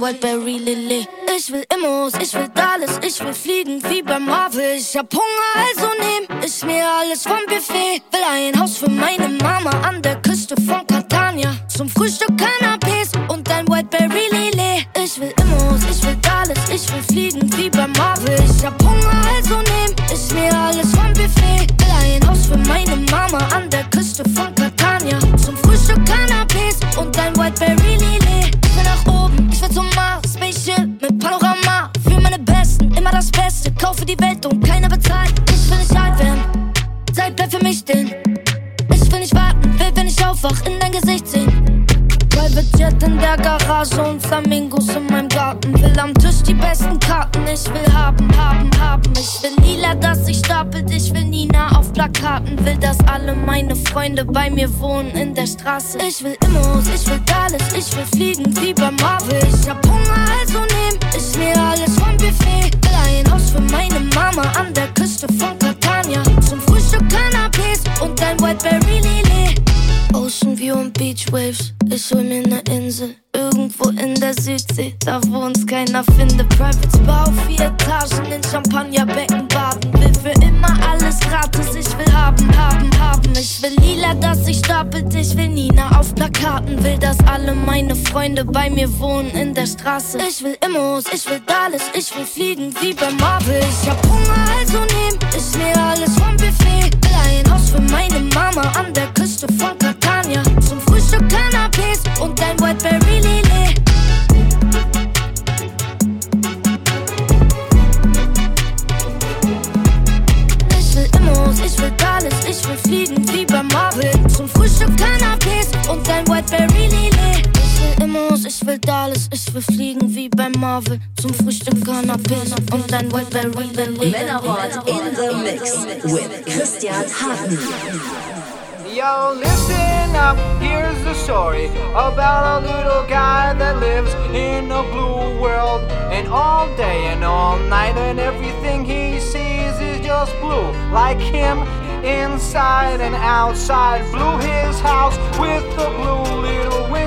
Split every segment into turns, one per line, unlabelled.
what but
Ich will Ich will Immos, ich will Dallas, ich will fliegen wie bei Marvel. Ich hab Hunger, also nehm ich mir alles vom Buffet. Will ein Haus für meine Mama an der Küste von Catania. Zum Frühstück Cannabis und ein Whiteberry Lele. ich will alles, ich will fliegen wie bei Marvel. Zum Frühstück Cannabis und ein Whiteberry Lillet. Ich will Immos, ich will alles, ich will fliegen Marvel zum Frühstück Cannabis er und ein Whiteberry. Er
Männerwort in the mix with Christian Hartmann.
Yo, listen up, here's the story about a little guy that lives in a blue world. And all day and all night, and everything he sees is just blue, like him inside and outside. blue his house with the blue little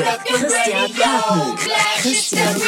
With Christian Hartmann. Christian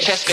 Francesco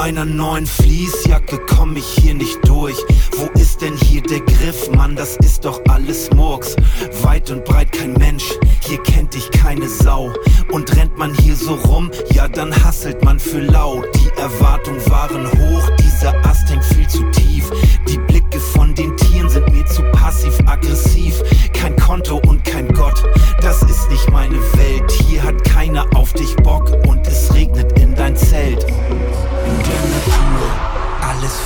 meiner neuen Fließjacke komm ich hier nicht durch. Wo ist denn hier der Griff? Mann, das ist doch alles Murks. Weit und breit kein Mensch, hier kennt dich keine Sau. Und rennt man hier so
rum, ja, dann hasselt man für lau. Die Erwartungen waren hoch, dieser Ast hängt viel zu tief. Die Blicke von den Tieren sind mir zu passiv-aggressiv. Kein Konto und
kein Gott, das ist nicht meine Welt. Hier hat keiner auf dich Bock.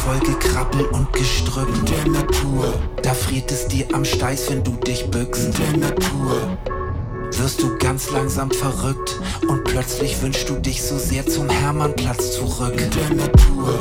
voll Gekrabbel
und Gestrüpp der Natur. Da friert es dir am Steiß,
wenn du dich bückst
der Natur. Wirst du ganz langsam verrückt und
plötzlich
wünschst du dich so sehr zum Hermannplatz
zurück der Natur.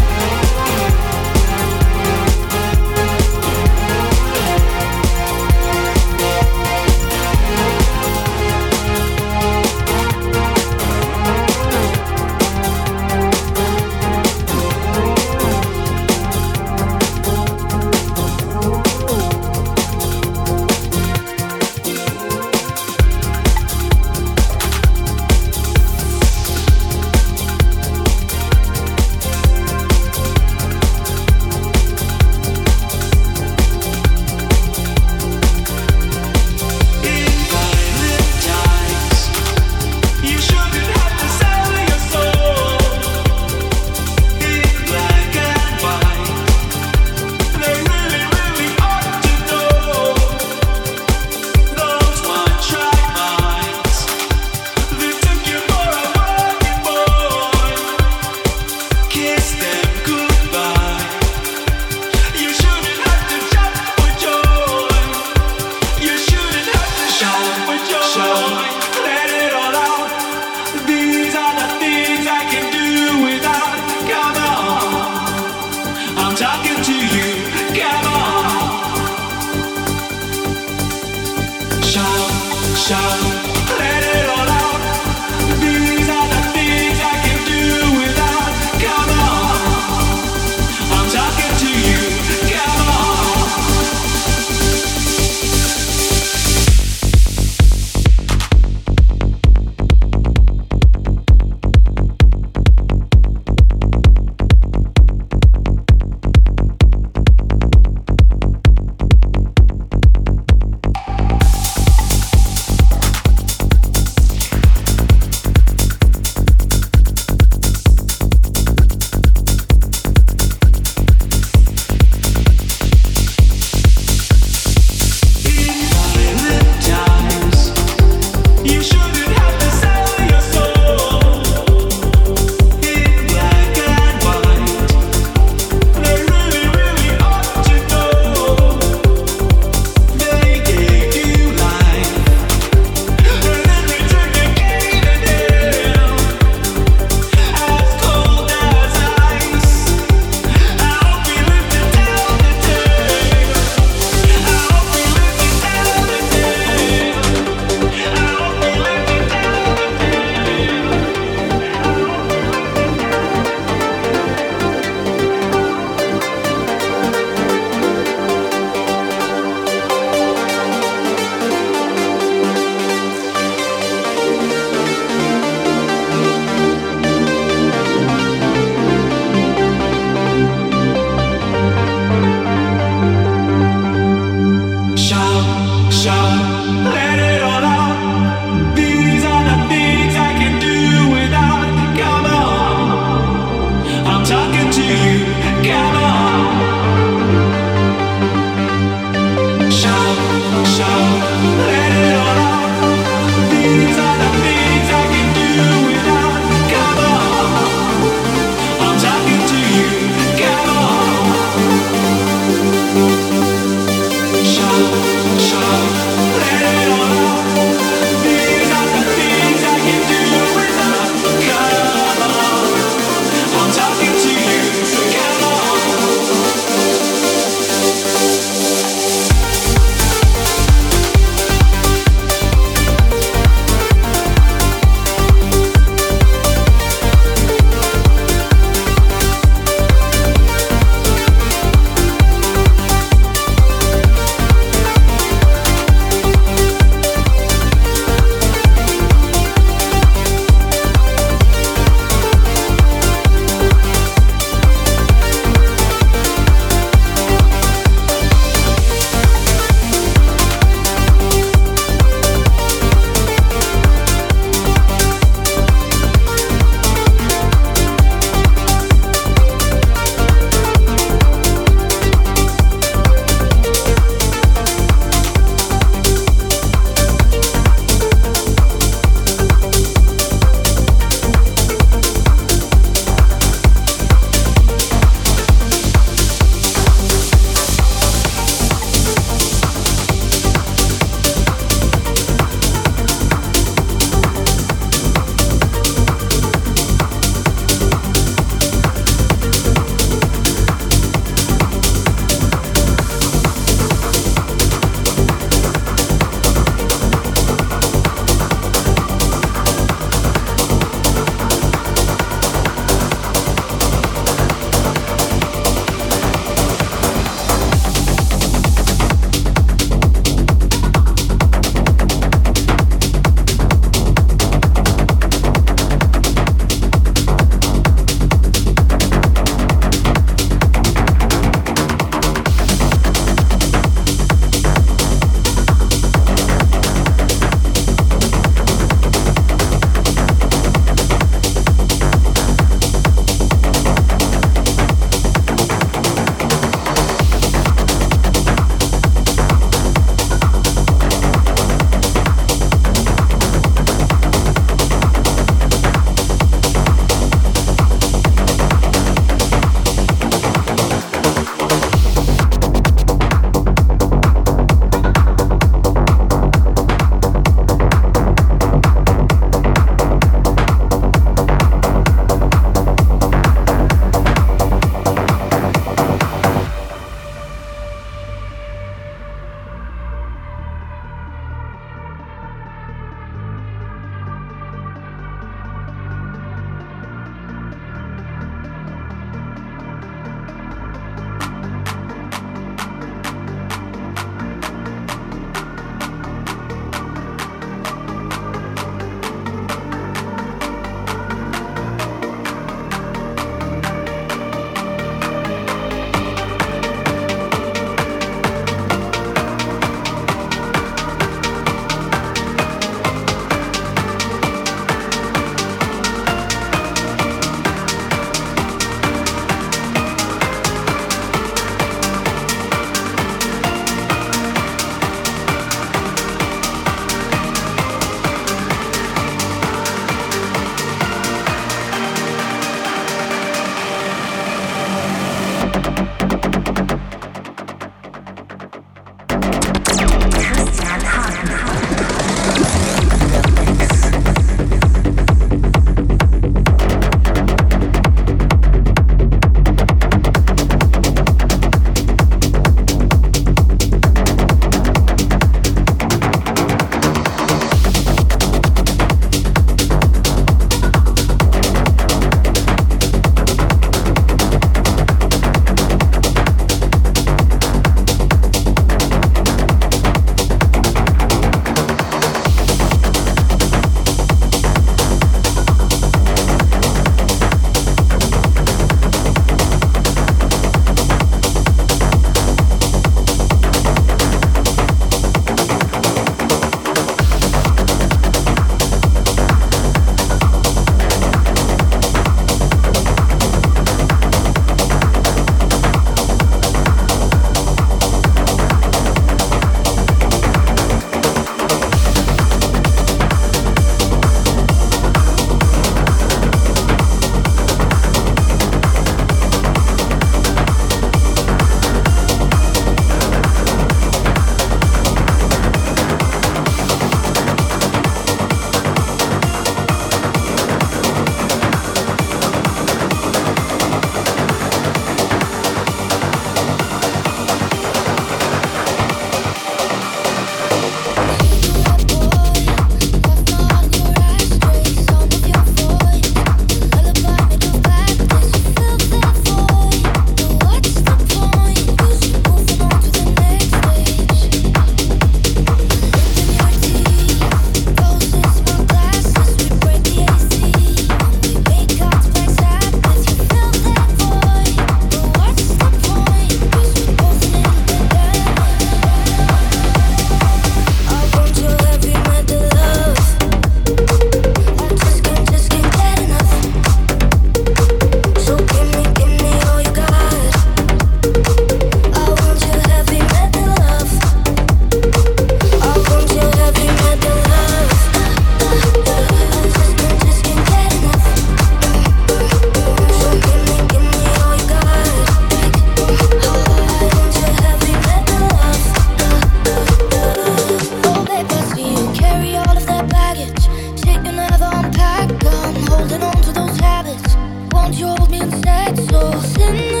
sunset, souls in the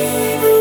Even